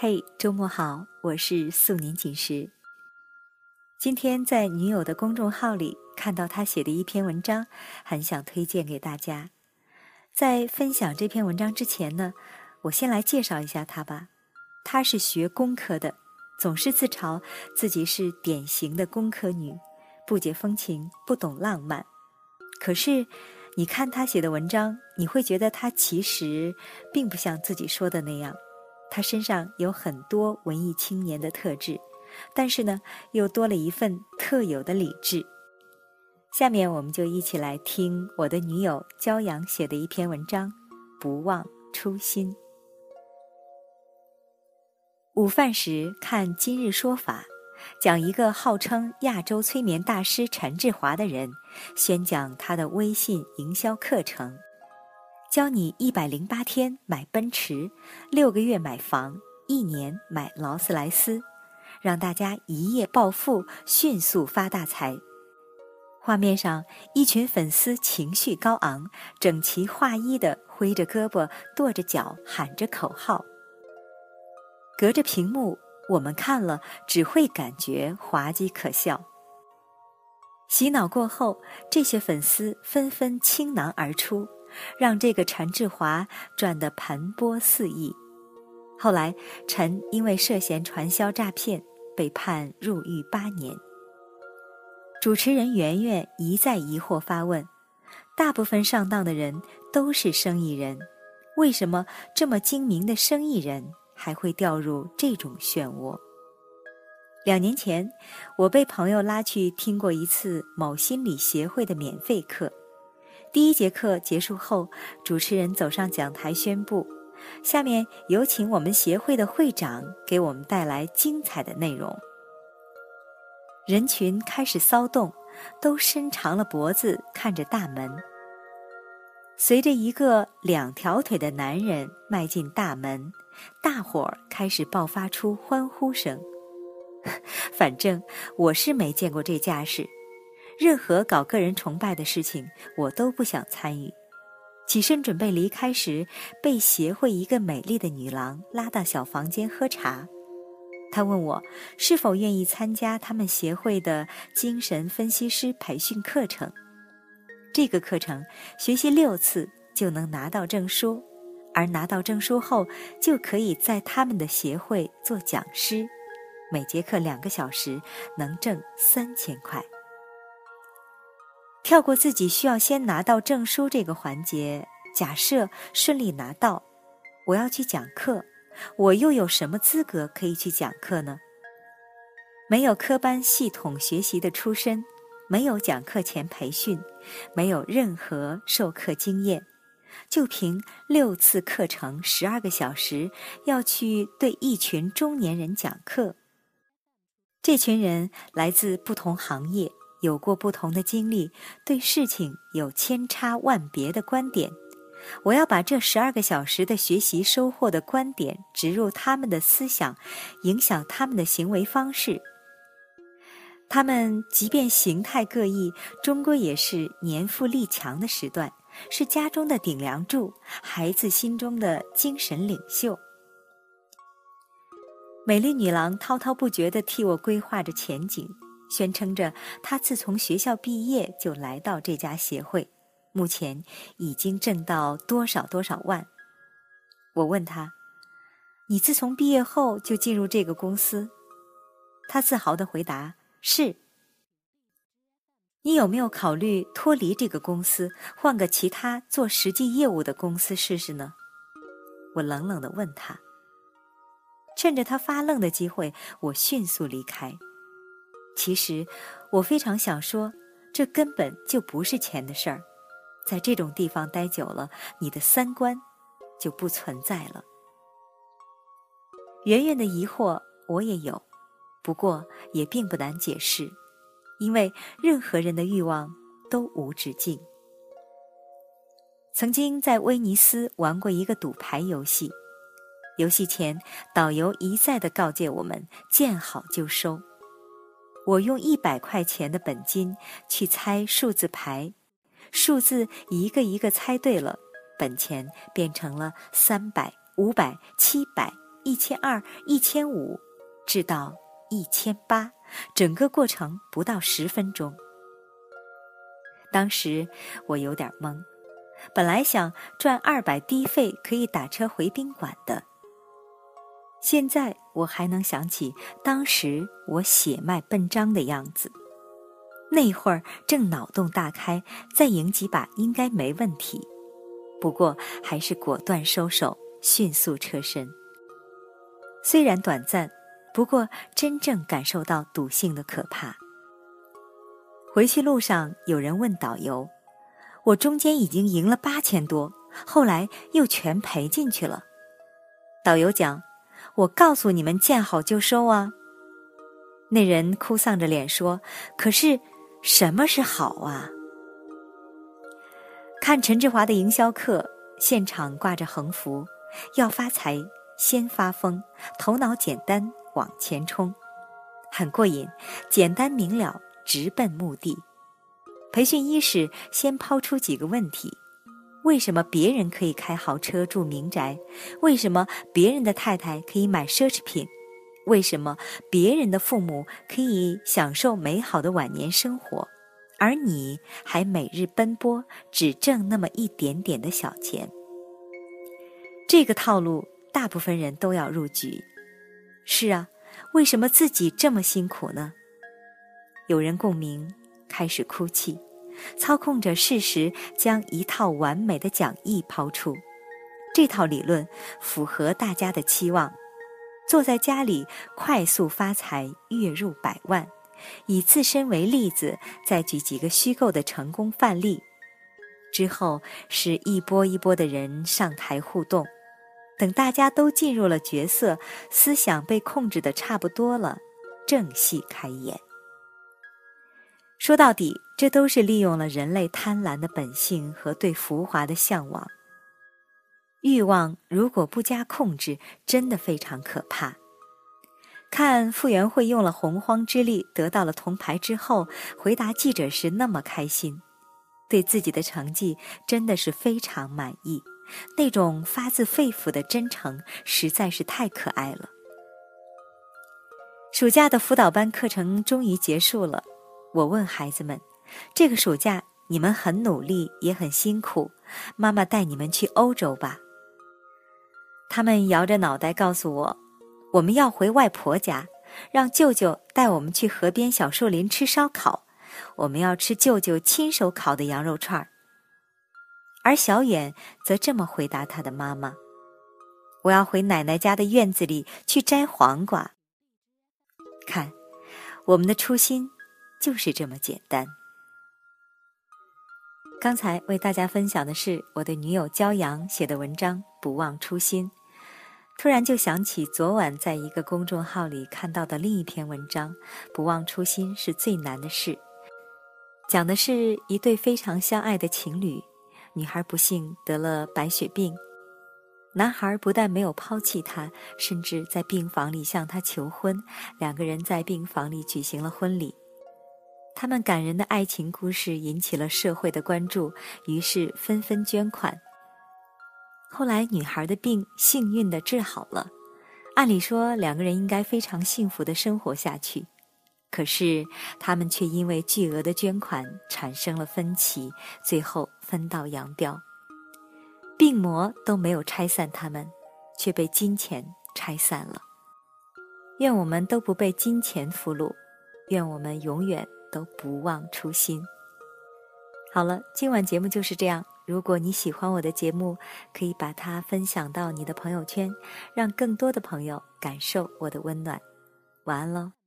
嘿，周末好，我是素年锦时。今天在女友的公众号里看到她写的一篇文章，很想推荐给大家。在分享这篇文章之前呢，我先来介绍一下她吧。她是学工科的，总是自嘲自己是典型的工科女，不解风情，不懂浪漫。可是，你看她写的文章，你会觉得她其实并不像自己说的那样。他身上有很多文艺青年的特质，但是呢，又多了一份特有的理智。下面我们就一起来听我的女友骄阳写的一篇文章《不忘初心》。午饭时看《今日说法》，讲一个号称亚洲催眠大师陈志华的人，宣讲他的微信营销课程。教你一百零八天买奔驰，六个月买房，一年买劳斯莱斯，让大家一夜暴富，迅速发大财。画面上，一群粉丝情绪高昂，整齐划一的挥着胳膊，跺着脚，喊着口号。隔着屏幕，我们看了只会感觉滑稽可笑。洗脑过后，这些粉丝纷纷倾囊而出。让这个陈志华赚得盆钵四溢。后来，陈因为涉嫌传销诈骗被判入狱八年。主持人圆圆一再疑惑发问：大部分上当的人都是生意人，为什么这么精明的生意人还会掉入这种漩涡？两年前，我被朋友拉去听过一次某心理协会的免费课。第一节课结束后，主持人走上讲台宣布：“下面有请我们协会的会长给我们带来精彩的内容。”人群开始骚动，都伸长了脖子看着大门。随着一个两条腿的男人迈进大门，大伙儿开始爆发出欢呼声。反正我是没见过这架势。任何搞个人崇拜的事情，我都不想参与。起身准备离开时，被协会一个美丽的女郎拉到小房间喝茶。她问我是否愿意参加他们协会的精神分析师培训课程。这个课程学习六次就能拿到证书，而拿到证书后就可以在他们的协会做讲师，每节课两个小时，能挣三千块。跳过自己需要先拿到证书这个环节，假设顺利拿到，我要去讲课，我又有什么资格可以去讲课呢？没有科班系统学习的出身，没有讲课前培训，没有任何授课经验，就凭六次课程十二个小时要去对一群中年人讲课，这群人来自不同行业。有过不同的经历，对事情有千差万别的观点。我要把这十二个小时的学习收获的观点植入他们的思想，影响他们的行为方式。他们即便形态各异，终归也是年富力强的时段，是家中的顶梁柱，孩子心中的精神领袖。美丽女郎滔滔不绝地替我规划着前景。宣称着，他自从学校毕业就来到这家协会，目前已经挣到多少多少万。我问他：“你自从毕业后就进入这个公司？”他自豪的回答：“是。”你有没有考虑脱离这个公司，换个其他做实际业务的公司试试呢？我冷冷的问他。趁着他发愣的机会，我迅速离开。其实，我非常想说，这根本就不是钱的事儿。在这种地方待久了，你的三观就不存在了。圆圆的疑惑我也有，不过也并不难解释，因为任何人的欲望都无止境。曾经在威尼斯玩过一个赌牌游戏，游戏前导游一再的告诫我们：见好就收。我用一百块钱的本金去猜数字牌，数字一个一个猜对了，本钱变成了三百、五百、七百、一千二、一千五，至到一千八，整个过程不到十分钟。当时我有点懵，本来想赚二百低费可以打车回宾馆的。现在我还能想起当时我血脉奔张的样子，那会儿正脑洞大开，再赢几把应该没问题。不过还是果断收手，迅速撤身。虽然短暂，不过真正感受到赌性的可怕。回去路上，有人问导游：“我中间已经赢了八千多，后来又全赔进去了。”导游讲。我告诉你们，见好就收啊！那人哭丧着脸说：“可是，什么是好啊？”看陈志华的营销课，现场挂着横幅：“要发财，先发疯，头脑简单，往前冲。”很过瘾，简单明了，直奔目的。培训伊始，先抛出几个问题。为什么别人可以开豪车住民宅？为什么别人的太太可以买奢侈品？为什么别人的父母可以享受美好的晚年生活，而你还每日奔波，只挣那么一点点的小钱？这个套路，大部分人都要入局。是啊，为什么自己这么辛苦呢？有人共鸣，开始哭泣。操控着事实，将一套完美的讲义抛出。这套理论符合大家的期望。坐在家里快速发财，月入百万。以自身为例子，再举几个虚构的成功范例。之后是一波一波的人上台互动。等大家都进入了角色，思想被控制的差不多了，正戏开演。说到底，这都是利用了人类贪婪的本性和对浮华的向往。欲望如果不加控制，真的非常可怕。看傅园慧用了洪荒之力得到了铜牌之后，回答记者时那么开心，对自己的成绩真的是非常满意。那种发自肺腑的真诚，实在是太可爱了。暑假的辅导班课程终于结束了。我问孩子们：“这个暑假你们很努力，也很辛苦，妈妈带你们去欧洲吧。”他们摇着脑袋告诉我：“我们要回外婆家，让舅舅带我们去河边小树林吃烧烤，我们要吃舅舅亲手烤的羊肉串儿。”而小远则这么回答他的妈妈：“我要回奶奶家的院子里去摘黄瓜。”看，我们的初心。就是这么简单。刚才为大家分享的是我的女友骄阳写的文章《不忘初心》，突然就想起昨晚在一个公众号里看到的另一篇文章，《不忘初心是最难的事》，讲的是一对非常相爱的情侣，女孩不幸得了白血病，男孩不但没有抛弃她，甚至在病房里向她求婚，两个人在病房里举行了婚礼。他们感人的爱情故事引起了社会的关注，于是纷纷捐款。后来，女孩的病幸运的治好了，按理说两个人应该非常幸福的生活下去，可是他们却因为巨额的捐款产生了分歧，最后分道扬镳。病魔都没有拆散他们，却被金钱拆散了。愿我们都不被金钱俘虏，愿我们永远。都不忘初心。好了，今晚节目就是这样。如果你喜欢我的节目，可以把它分享到你的朋友圈，让更多的朋友感受我的温暖。晚安喽。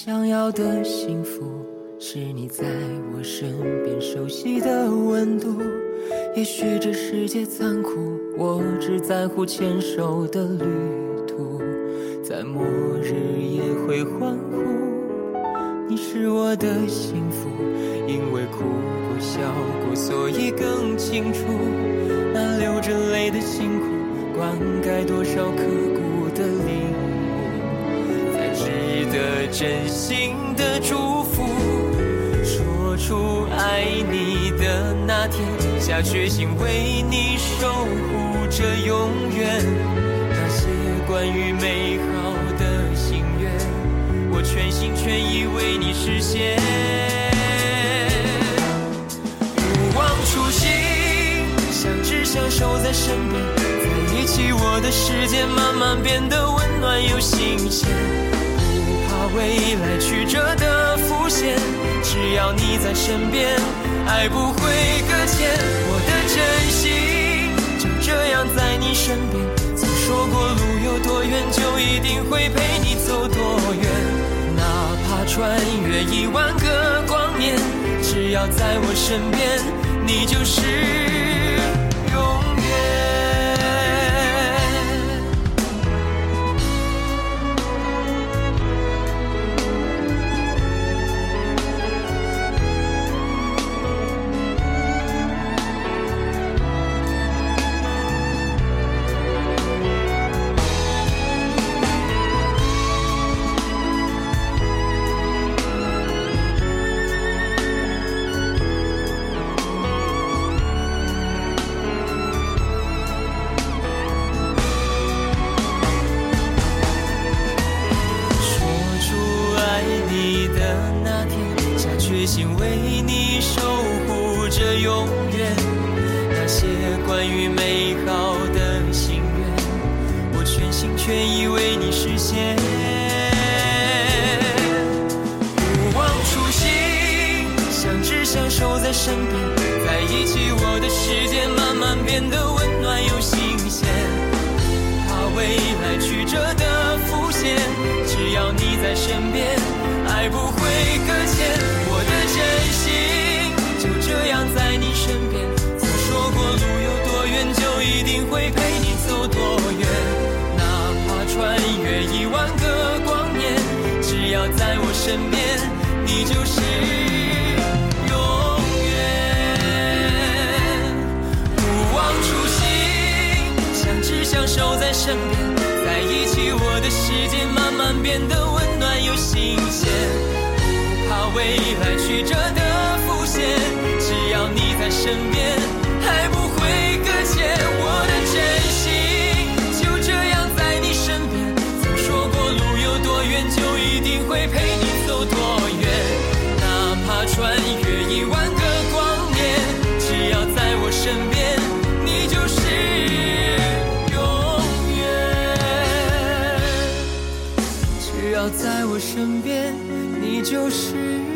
想要的幸福，是你在我身边熟悉的温度。也许这世界残酷，我只在乎牵手的旅途。在末日也会欢呼，你是我的幸福，因为哭过。笑过，所以更清楚那流着泪的辛苦，灌溉多少刻骨的真心的祝福。说出爱你的那天，下决心为你守护着永远。那些关于美好的心愿，我全心全意为你实现。相守在身边，在一起，我的世界慢慢变得温暖又新鲜。把未来曲折的浮现，只要你在身边，爱不会搁浅。我的真心就这样在你身边。曾说过路有多远，就一定会陪你走多远。哪怕穿越一万个光年，只要在我身边，你就是。愿意为你实现，不忘初心，相知相守在身边在一起，我的世界慢慢变得温暖又新鲜。怕未来曲折的浮现，只要你在身边，爱不会搁浅。我的真心就这样在你身边。未来曲折的浮现，只要你在身边，还不会搁浅。我的真心就这样在你身边。曾说过路有多远，就一定会陪你走多远。哪怕穿越一万个光年，只要在我身边，你就是永远。只要。在我身边，你就是。